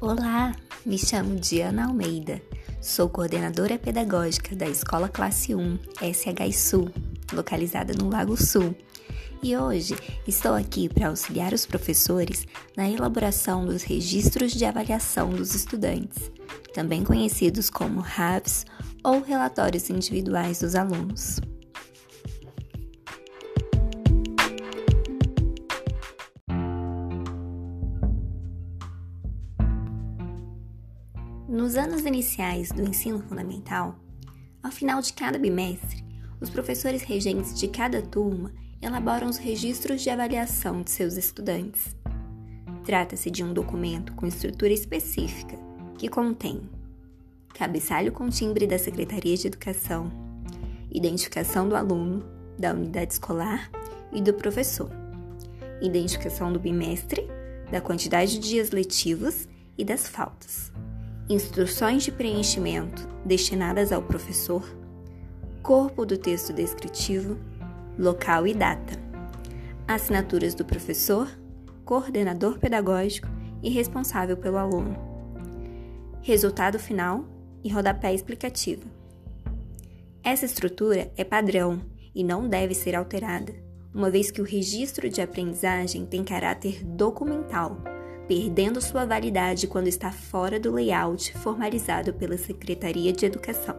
Olá, me chamo Diana Almeida, sou coordenadora pedagógica da Escola Classe 1 SH Sul, localizada no Lago Sul. E hoje estou aqui para auxiliar os professores na elaboração dos registros de avaliação dos estudantes, também conhecidos como RAVs ou relatórios individuais dos alunos. Nos anos iniciais do ensino fundamental, ao final de cada bimestre, os professores regentes de cada turma elaboram os registros de avaliação de seus estudantes. Trata-se de um documento com estrutura específica que contém cabeçalho com timbre da Secretaria de Educação, identificação do aluno, da unidade escolar e do professor, identificação do bimestre, da quantidade de dias letivos e das faltas instruções de preenchimento destinadas ao professor, corpo do texto descritivo, local e data, assinaturas do professor, coordenador pedagógico e responsável pelo aluno, resultado final e rodapé explicativo. Essa estrutura é padrão e não deve ser alterada, uma vez que o registro de aprendizagem tem caráter documental perdendo sua validade quando está fora do layout formalizado pela Secretaria de Educação.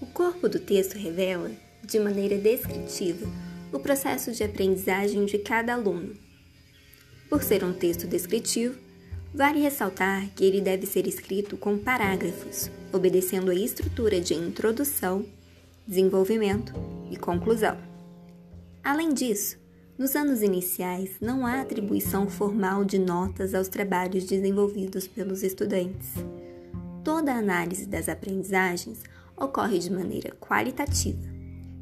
O corpo do texto revela, de maneira descritiva, o processo de aprendizagem de cada aluno. Por ser um texto descritivo, Vale ressaltar que ele deve ser escrito com parágrafos, obedecendo a estrutura de introdução, desenvolvimento e conclusão. Além disso, nos anos iniciais não há atribuição formal de notas aos trabalhos desenvolvidos pelos estudantes. Toda a análise das aprendizagens ocorre de maneira qualitativa,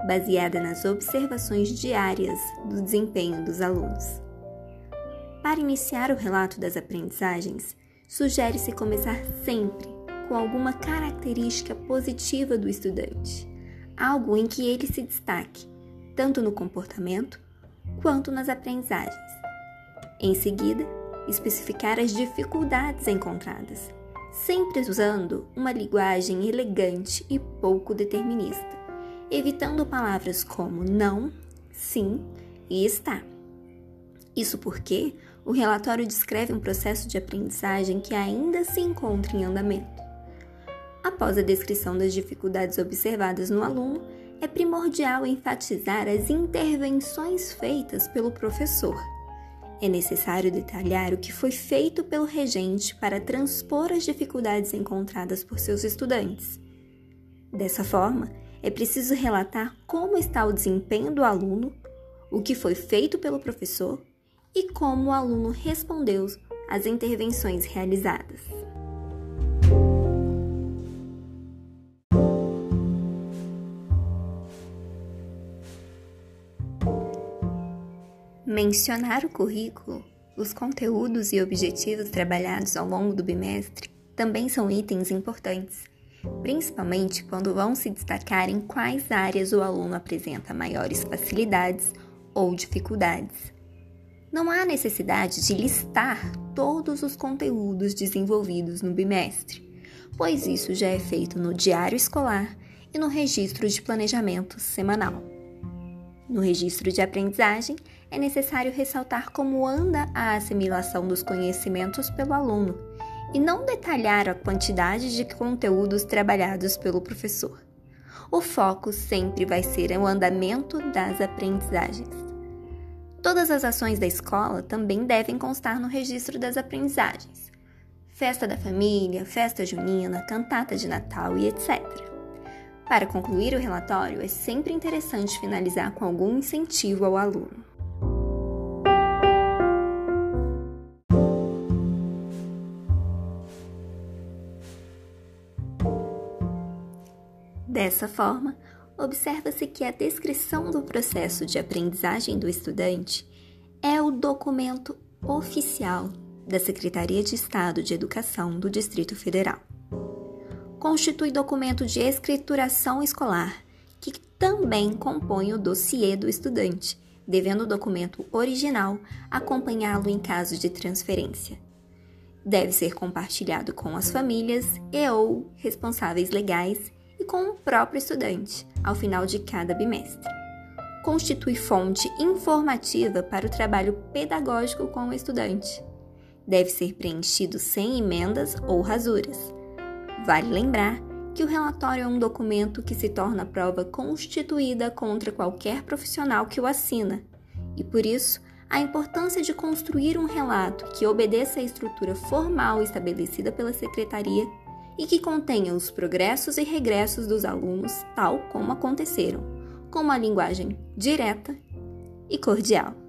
baseada nas observações diárias do desempenho dos alunos. Para iniciar o relato das aprendizagens, sugere-se começar sempre com alguma característica positiva do estudante, algo em que ele se destaque, tanto no comportamento quanto nas aprendizagens. Em seguida, especificar as dificuldades encontradas, sempre usando uma linguagem elegante e pouco determinista, evitando palavras como não, sim e está. Isso porque o relatório descreve um processo de aprendizagem que ainda se encontra em andamento. Após a descrição das dificuldades observadas no aluno, é primordial enfatizar as intervenções feitas pelo professor. É necessário detalhar o que foi feito pelo regente para transpor as dificuldades encontradas por seus estudantes. Dessa forma, é preciso relatar como está o desempenho do aluno, o que foi feito pelo professor e como o aluno respondeu às intervenções realizadas. Mencionar o currículo, os conteúdos e objetivos trabalhados ao longo do bimestre também são itens importantes, principalmente quando vão se destacar em quais áreas o aluno apresenta maiores facilidades ou dificuldades. Não há necessidade de listar todos os conteúdos desenvolvidos no bimestre, pois isso já é feito no diário escolar e no registro de planejamento semanal. No registro de aprendizagem, é necessário ressaltar como anda a assimilação dos conhecimentos pelo aluno e não detalhar a quantidade de conteúdos trabalhados pelo professor. O foco sempre vai ser o andamento das aprendizagens. Todas as ações da escola também devem constar no registro das aprendizagens. Festa da família, festa junina, cantata de Natal e etc. Para concluir o relatório, é sempre interessante finalizar com algum incentivo ao aluno. Dessa forma, observa-se que a descrição do processo de aprendizagem do estudante é o documento oficial da Secretaria de Estado de Educação do Distrito Federal. Constitui documento de escrituração escolar também compõe o dossiê do estudante, devendo o documento original acompanhá-lo em caso de transferência. Deve ser compartilhado com as famílias e ou responsáveis legais com o próprio estudante ao final de cada bimestre. Constitui fonte informativa para o trabalho pedagógico com o estudante. Deve ser preenchido sem emendas ou rasuras. Vale lembrar que o relatório é um documento que se torna prova constituída contra qualquer profissional que o assina, e por isso a importância de construir um relato que obedeça à estrutura formal estabelecida pela secretaria e que contenha os progressos e regressos dos alunos tal como aconteceram, com uma linguagem direta e cordial.